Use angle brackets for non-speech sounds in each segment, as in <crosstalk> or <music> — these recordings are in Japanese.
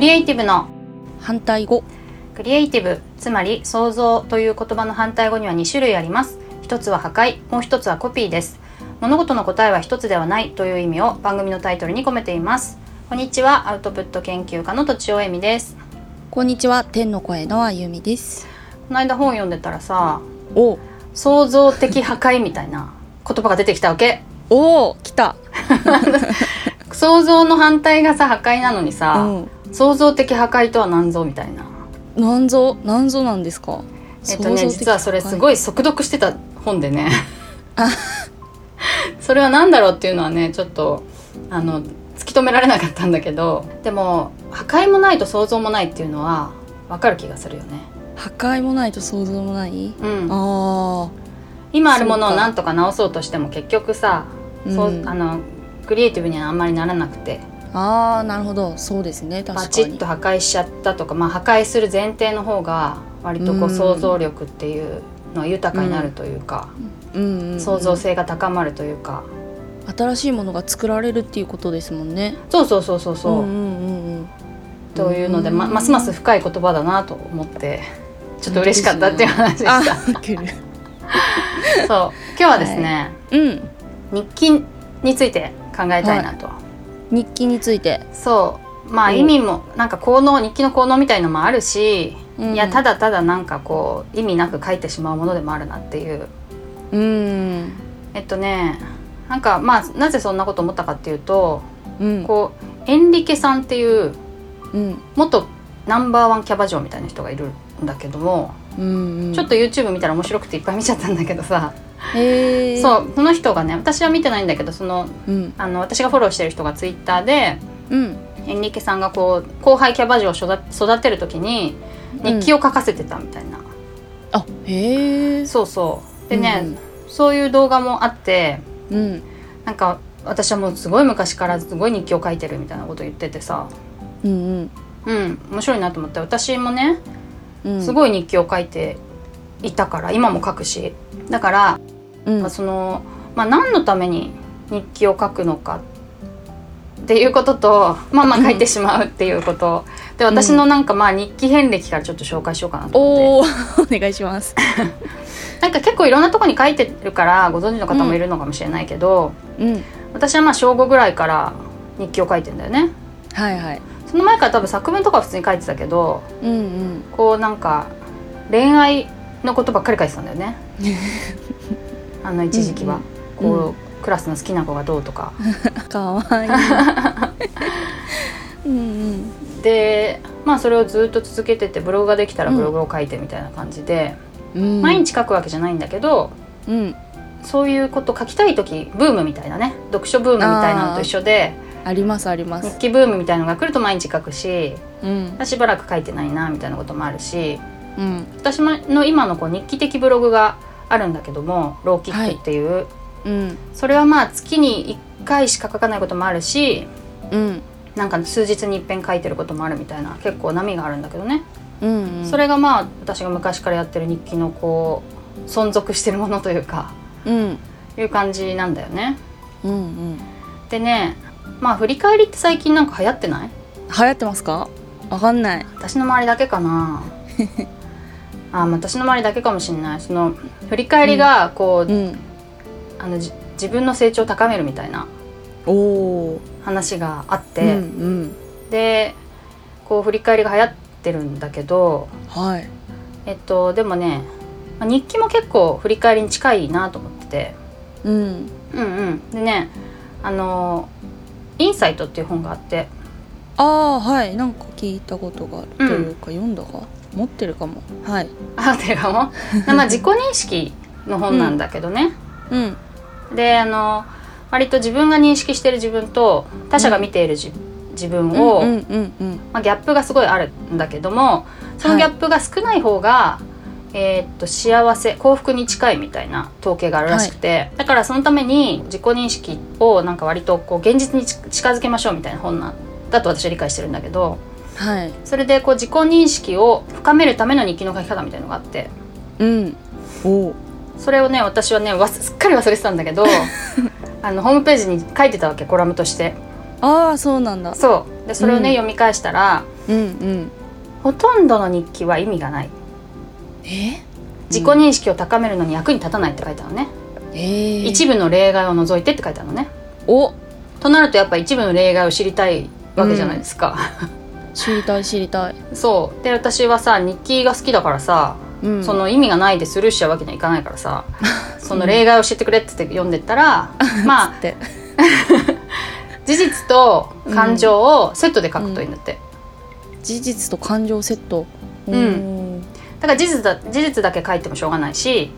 クリエイティブの反対語。クリエイティブつまり創造という言葉の反対語には2種類あります。一つは破壊もう一つはコピーです。物事の答えは一つではないという意味を番組のタイトルに込めています。こんにちはアウトプット研究家のとちおえみです。こんにちは天の声のあゆみです。この間本読んでたらさお。創造的破壊みたいな <laughs> 言葉が出てきたわけ。お来た。<laughs> 創造の反対がさ破壊なのにさ、うん創造的破壊とは何ぞみたいな。なんぞなんぞなんですか？えっとね実はそれすごいい速読してた本でね。あ。<laughs> それは何だろうっていうのはねちょっとあの突き止められなかったんだけどでも破壊もないと創造もないっていうのは分かる気がするよね。破壊もないと想像もない？うん。あ今あるものを何とか直そうとしても結局さ、うん。そうあのクリエイティブにはあんまりならなくて。ーあーなるほど。そうですね。確かバにチッと破壊しちゃったとか、まあ、破壊する前提の方が割とこううん。想像力っていうのは豊かになるというか、うん。うんうん創造性が高まるというか。新しいものが作られるっていうことですもんね。そうそうそうそうそう、んうんうんうん。というので、まうんますます深い言葉だなと思ってちょっと嬉しかったっていう話でした。あいける。そう。今日はですね、うん。日記について考えたいなと、日記について。そう。まあうん。意味もなんか効能日記の効能みたいのもあるし、うん。いやただただなんかこう意味なく書いてしまうものでもあるなっていう。うん。えっとねなんかまあなぜそんなこと思ったかっていうとうん。こうエンリケさんっていううん。元ナンバーワンキャバ嬢みたいな人がいるんだけども、うんうん。ちょっと YouTube 見たら面白くていっぱい見ちゃったんだけどさ、へえそうその人がね私は見てないんだけどそのうん。あの私がフォローしてる人が Twitter でうん。でエンリケさんがこう後輩キャバ嬢を育育てる時に日記を書かせてたみたいな、あへえそうそう。でね、そういう動画もあってうん。なんか私はもうすごい昔からすごい日記を書いてるみたいなこと言っててさ。うんうん。うん面白いなと思って。私もねうん。すごい日記を書いていたから今も書くし。だから、うん。まあその、まあ、何のために日記を書くのかっていうこととまあまあ書いてしまうっていうこと。で私のなんかまあ日記遍歴からちょっと紹介しようかなと思って。おお <laughs> お願いします。<laughs> なんか結構いろんなとこに書いてるからご存知の方もいるのかもしれないけど、うん。私はまあ小5ぐらいから日記を書いてんだよね。はいはい。その前から多分作文とかは普通に書いてたけどうんうん。こうなんか恋愛のことばっかり書いてたんだよね <laughs> あの一時期は、うんうん。こう、クラスの好きな子がどうとか。<laughs> かわいい。<laughs> うんうん。でまあそれをずっと続けててブログができたらブログを書いてみたいな感じで、うん。毎日書くわけじゃないんだけどうん。そういうこと書きたい時ブームみたいなね読書ブームみたいなのと一緒でありますあります。日記ブームみたいなのが来ると毎日書くしうん。しばらく書いてないなみたいなこともあるしうん。私の今のこう日記的ブログがあるんだけどもローキックっていう、うん。それはまあ月に1回しか書かないこともあるしうん。なんか数日に一遍書いてることもあるみたいな結構波があるんだけどね、うん。それがまあ私が昔からやってる日記のこう存続してるものというかうん。いう感じなんだよね。うんうん。でねまあ振り返りって最近なんか流行ってない？流行ってますか？わかんない。私の周りだけかな <laughs> あまあ私の周りだけかもしれない。その振り返りがこう、うん。あのじ自分の成長を高めるみたいな話があって、うんうん。でこう振り返りが流行ってるんだけどはい。えっとでもねまあ日記も結構振り返りに近いなと思ってて。うん。うんうん。でねあの「インサイト」っていう本があって。ああはい。なんか聞いたことがある、うん。というか読んだか持ってるかも。はい。あてかも？<laughs> まあ自己認識の本なんだけどね、うん。であの割と自分が認識してる自分と他者が見ている自,、自分を、うんうんうんまあ、ギャップがすごいあるんだけどもそのギャップが少ない方が、えーっと幸せ幸福に近いみたいな統計があるらしくて、だからそのために自己認識をなんか割とこう現実にち近づけましょうみたいな本なんだと私は理解してるんだけどはい。それでこう自己認識を深めるための日記の書き方みたいのがあって。うん。おそれをね私はねわすすっかり忘れてたんだけど <laughs> あのホームページに書いてたわけコラムとして。ああそうなんだ。そう。でそれをね、うん。読み返したら、うんうん。ほとんどの日記は意味がない。え？自己認識を高めるのに役に立たないって書いてあるのね、えー、一部の例外を除いてって書いてあるのね。お。となるとやっぱ一部の例外を知りたいわけじゃないですか、知りたい知りたい、そう。で私はさ日記が好きだからさ、うん、その意味がないでスルーしちゃうわけにはいかないからさ <laughs> その例外を知ってくれって言って読んでったら、まあって。<laughs> 事実と感情をセットで書くといいんだって、事実と感情セット。ん。だから事実だ事実だけ書いてもしょうがないし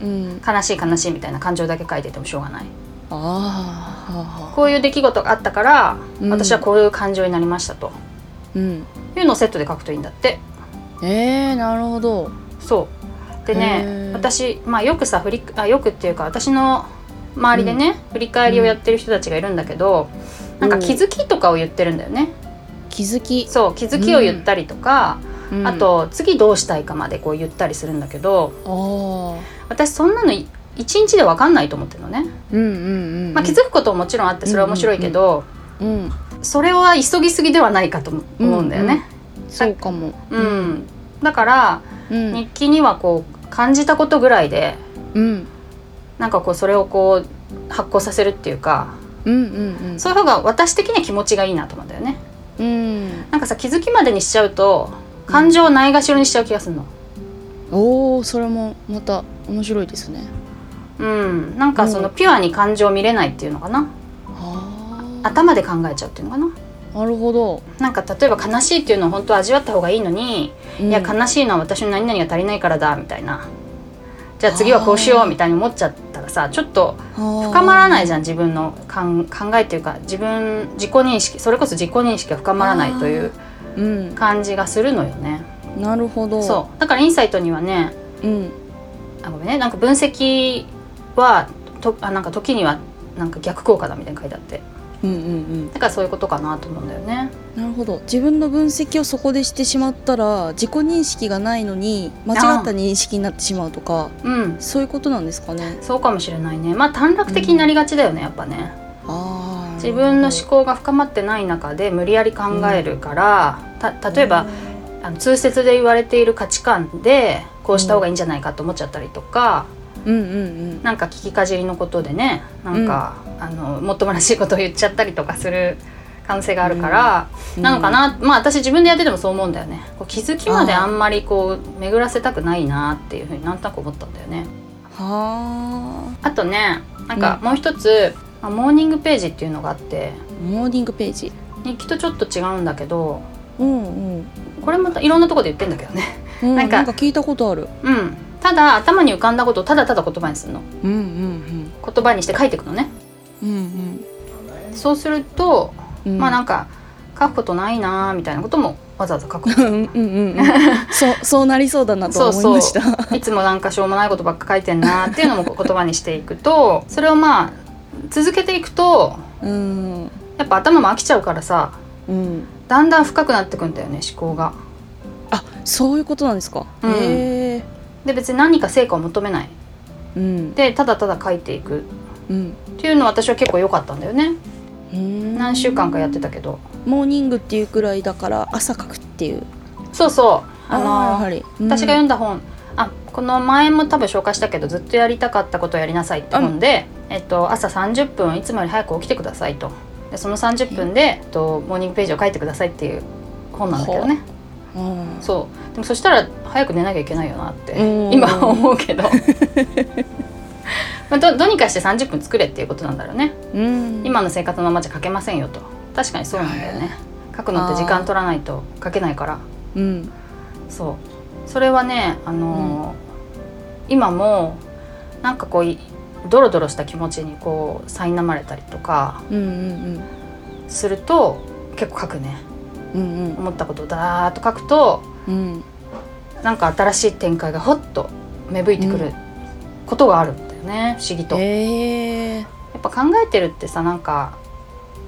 うん。悲しい悲しいみたいな感情だけ書いててもしょうがない。ああこういう出来事があったから、うん。私はこういう感情になりましたとうん。いうのをセットで書くといいんだって。えー、なるほど。そう。でへねー。私、まあ、よくさ振りあよくっていうか私の周りでね、振り返りをやってる人たちがいるんだけど、なんか気づきとかを言ってるんだよね、気づき、そう気づきを言ったりとか、うん。あと次どうしたいかまでこう言ったりするんだけどああ私そんなのい一日で分かんないと思ってるのね、うんうんうんまあ、気づくことももちろんあってそれは面白いけど、うんそれは急ぎすぎではないかと思うんだよね、そうかも。うん。だからうん。日記にはこう感じたことぐらいでうん。なんかこうそれをこう発行させるっていうかうんうんうん。そういう方が私的には気持ちがいいなと思うんだよね。うん。なんかさ気づきまでにしちゃうと感情をないがしろにしちゃう気がするの。おおそれもまた面白いですね。うん。なんかそのうん。ピュアに感情を見れないっていうのかな。あ頭で考えちゃうっていうのかな。あなるほど、なんか例えば悲しいっていうのを本当は味わった方がいいのに、うん。いや悲しいのは私の何々が足りないからだみたいな。じゃあ次はこうしようみたいに思っちゃったらさちょっと深深まらないじゃん自分の考えっていうか自分自己認識それこそ自己認識が深まらないといううん。感じがするのよね。なるほど。そう。だからインサイトにはねう、ん、あごめんね。なんか分析はとあなんか時にはなんか逆効果だみたいに書いてあってうんうんうん。だからそういうことかなと思うんだよね。なるほど。自分の分析をそこでしてしまったら自己認識がないのに間違った認識になってしまうとかうん。そういうことなんですかね。そうかもしれないね。まあ短絡的になりがちだよねやっぱね。ああ自分の思考が深まってない中で無理やり考えるから、た例えば、あの通説で言われている価値観でこうした方がいいんじゃないかと思っちゃったりとか、うんうんうん。なんか聞きかじりのことでねなんか、あのもっともらしいことを言っちゃったりとかする可能性があるから、うん。なのかな、まあ私自分でやっててもそう思うんだよね。こう気づきまであんまりこう巡らせたくないなっていうふうになんとなく思ったんだよね。はあ。とねなんかもう一つ、まあモーニングページっていうのがあってあモーニングページ。日記とちょっと違うんだけどうんうん。これまたいろんなところで言ってんだけどね。うんなんか聞いたことある。うんただ頭に浮かんだことをただただ言葉にするの。うんうん言葉にして書いていくのね。うんうん。そうすると、うん。まあなんか書くことないなーみたいなこともわざわざ書く。<laughs> うんうんうんうん。<laughs> そうそうなりそうだなとは思いました。いつもなんかしょうもないことばっか書いてんなーっていうのも <laughs> 言葉にしていくとそれをまあ続けていくとうん。やっぱ頭も飽きちゃうからさうん。だんだん深くなってくんだよね思考が。あそういうことなんですか、うん。へえで別に何か成果を求めない。うん。でただただ書いていく。うん。っていうのは私は結構良かったんだよね。うん。何週間かやってたけど。モーニングっていうくらいだから朝書くっていう。そうそう。あのーやはり、うん。私が読んだ本。あこの前も多分紹介したけどずっとやりたかったことをやりなさいって本で、えっと、朝30分いつもより早く起きてくださいと。でその30分で、えっと、モーニングページを書いてくださいっていう本なんだけどね。う。んそう。でもそしたら早く寝なきゃいけないよなってうん。今は思うけど。まあどどうにかして30分作れっていうことなんだろうね。うん。今の生活のままじゃ書けませんよと。確かにそうなんだよね。書くのって時間取らないと書けないから。うん。そう。それはねあのー今もなんかこういドロドロした気持ちにこう苛まれたりとかうんうんすると結構書くね。うんうん思ったことをダーッと書くとうん。なんか新しい展開がほっと芽吹いてくうることがあるんだよね不思議と。えっぱ考えてるってさなんか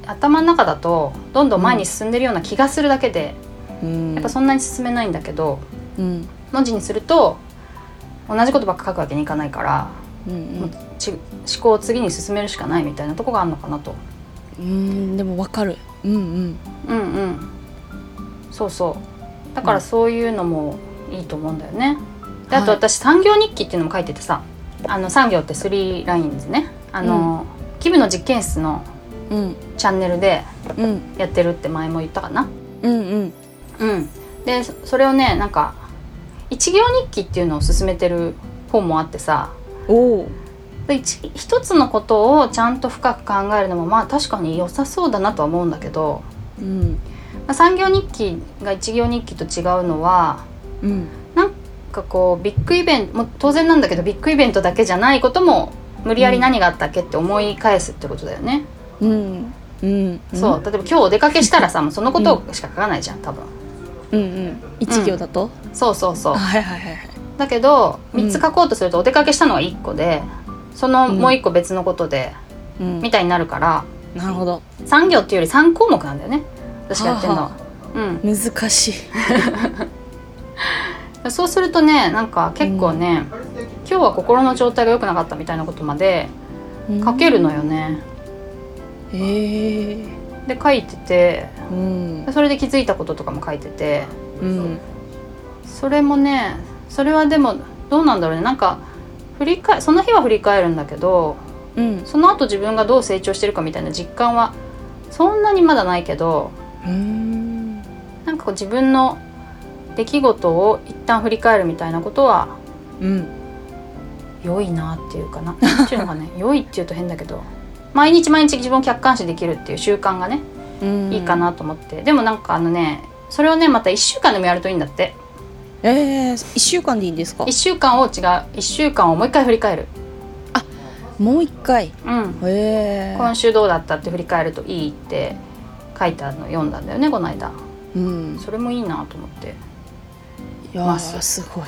頭の中だとどんどん前に進んでるような気がするだけで、うん。やっぱそんなに進めないんだけどうん。文字にすると同じことばっか書くわけにいかないからうんち思考を次に進めるしかないみたいなとこがあるのかなと。うんうんでもわかる。うんうん。うんうんそうそう。だからうん。そういうのもいいと思うんだよね、であとはい。私産業日記っていうのも書いててさあの産業ってスリーラインですね。あの、キブの実験室のうん。チャンネルでうん。やってるって前も言ったかな。うんうん。うん。でそそれをねなんか一行日記っていうのを進めてる本もあってさ。おおで一一つのことをちゃんと深く考えるのもまあ確かに良さそうだなとは思うんだけど、うん。まあ、産業日記が一行日記と違うのはうん。なんかこうビッグイベントもう当然なんだけどビッグイベントだけじゃないことも無理やり何があったっけって思い返すってことだよね、うん。うん。そう。例えば今日お出かけしたらさもうそのことしか書かないじゃん多分。うんうん。一行だと、そうそうそう。はいはいはいはい。だけどうん3つ書こうとするとお出かけしたのは1個でそのもう1個別のことで、うん。みたいになるからなるほど。産業っていうより3項目なんだよね私がやってるの。は。はうん。難しい。<laughs> そうするとねなんか結構ね、今日は心の状態が良くなかったみたいなことまで書けるのよね。へえで書いててうん。でそれで気づいたこととかも書いてて。うん。それもねそれはでもどうなんだろうね。なんか振り返その日は振り返るんだけどうん。その後自分がどう成長してるかみたいな実感はそんなにまだないけどうんなんかこう自分の出来事を一旦振り返るみたいなことはうん。良いなっていうかな。なんていうのかね。<laughs> 良いっていうと変だけど毎日毎日自分を客観視できるっていう習慣がねうん。いいかなと思って、でもなんかあのねそれをねまた1週間でもやるといいんだって。えー、一週間でいいんですか？1週間を違う1週間をもう一回振り返る、もう一回。うん、今週どうだったって振り返るといいって書いてあるの読んだんだよねこの間。うん。それもいいなと思って。いやす。すごい。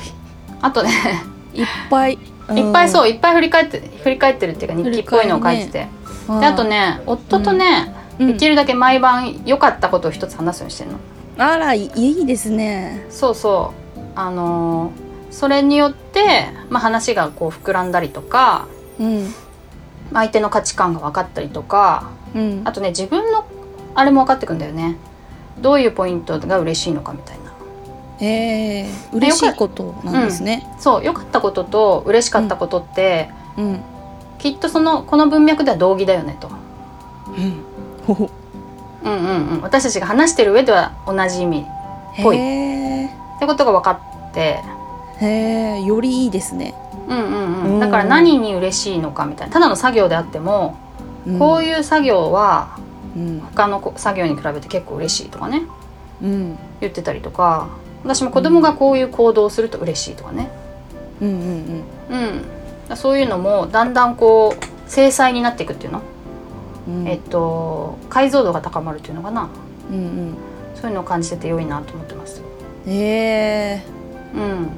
あとね <laughs> いっぱい。いいっぱいそうういっぱい振り返って振り返ってるっていうか日記っぽいのを書いてて、ん。であとね夫とね、うん。できるだけ毎晩良かったことを一つ話すようにしてるの。あらいいいですね。そうそう。あのーそれによって、まあ、話がこう膨らんだりとかうん。相手の価値観が分かったりとかうん。あとね自分のあれも分かってくんだよね。どういうポイントが嬉しいのかみたいな。えー、嬉しいことなんですね。そう良かったことと嬉しかったことって、うん。きっとそのこの文脈では同義だよねと、うん。う。んうんうん、私たちが話してる上では同じ意味ぽい。ってことが分かって。へえよりいいですね、うんうんううんん。だから何に嬉しいのかみたいな。ただの作業であっても、うん、こういう作業はうん。他のこ作業に比べて結構嬉しいとかね。うん。言ってたりとか。私も子供がこういう行動をすると嬉しいとかね。うんうんうん。そういうのもだんだんこう制裁になっていくっていうの、うん。えっと解像度が高まるっていうのかな。うんうん。そういうのを感じてて良いなと思ってます。へえ。うん。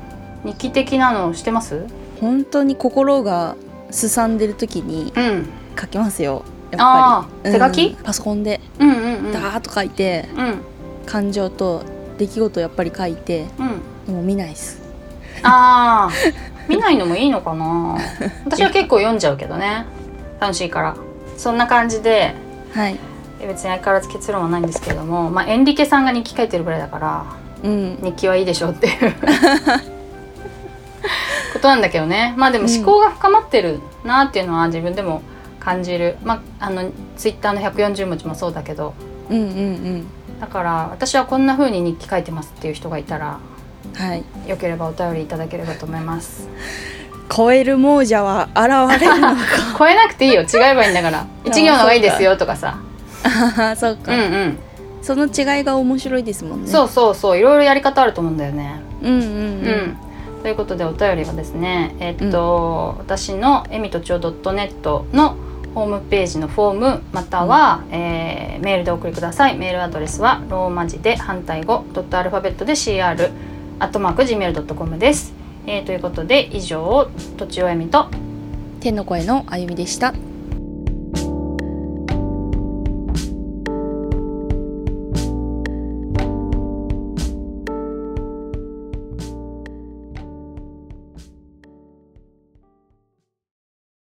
日記的なのしてます？本当に心がすさんでる時にうん。書きますよやっあぱり。あ手書き？うん。パソコンで。うんうんうん。ダーッと書いてうん。感情と出来事やっぱり書いてうん。もう見ないっす。ああ見ないのもいいのかな。<laughs> 私は結構読んじゃうけどね。楽しいから。そんな感じではい。別に相変わらず結論はないんですけれどもまあエンリケさんが日記書いてるぐらいだからうん。日記はいいでしょうっていう。<laughs> ことなんだけどね。まあでも思考が深まってるなっていうのは自分でも感じる。まああのツイッターの140文字もそうだけど。うんうんうん。だから私はこんな風に日記書いてますっていう人がいたらはい。よければお便りいただければと思います。<laughs> 超える亡者は現れるのか。<laughs> 超えなくていいよ。違えばいいんだから。<laughs> 一行の方がいいですよとかさ。ああそううか、んうん。その違いが面白いですもんね。そうそうそう。いろいろやり方あると思うんだよね。うんうんううん。ん、ということでお便りはですねえっと、私のえみとちお .net のホームページのフォームまたは、えーメールでお送りください。メールアドレスはローマ字で反対語ドットアルファベットで CR アットマーク Gmail.com です、えーということで以上とちおえみと天の声のあゆみでした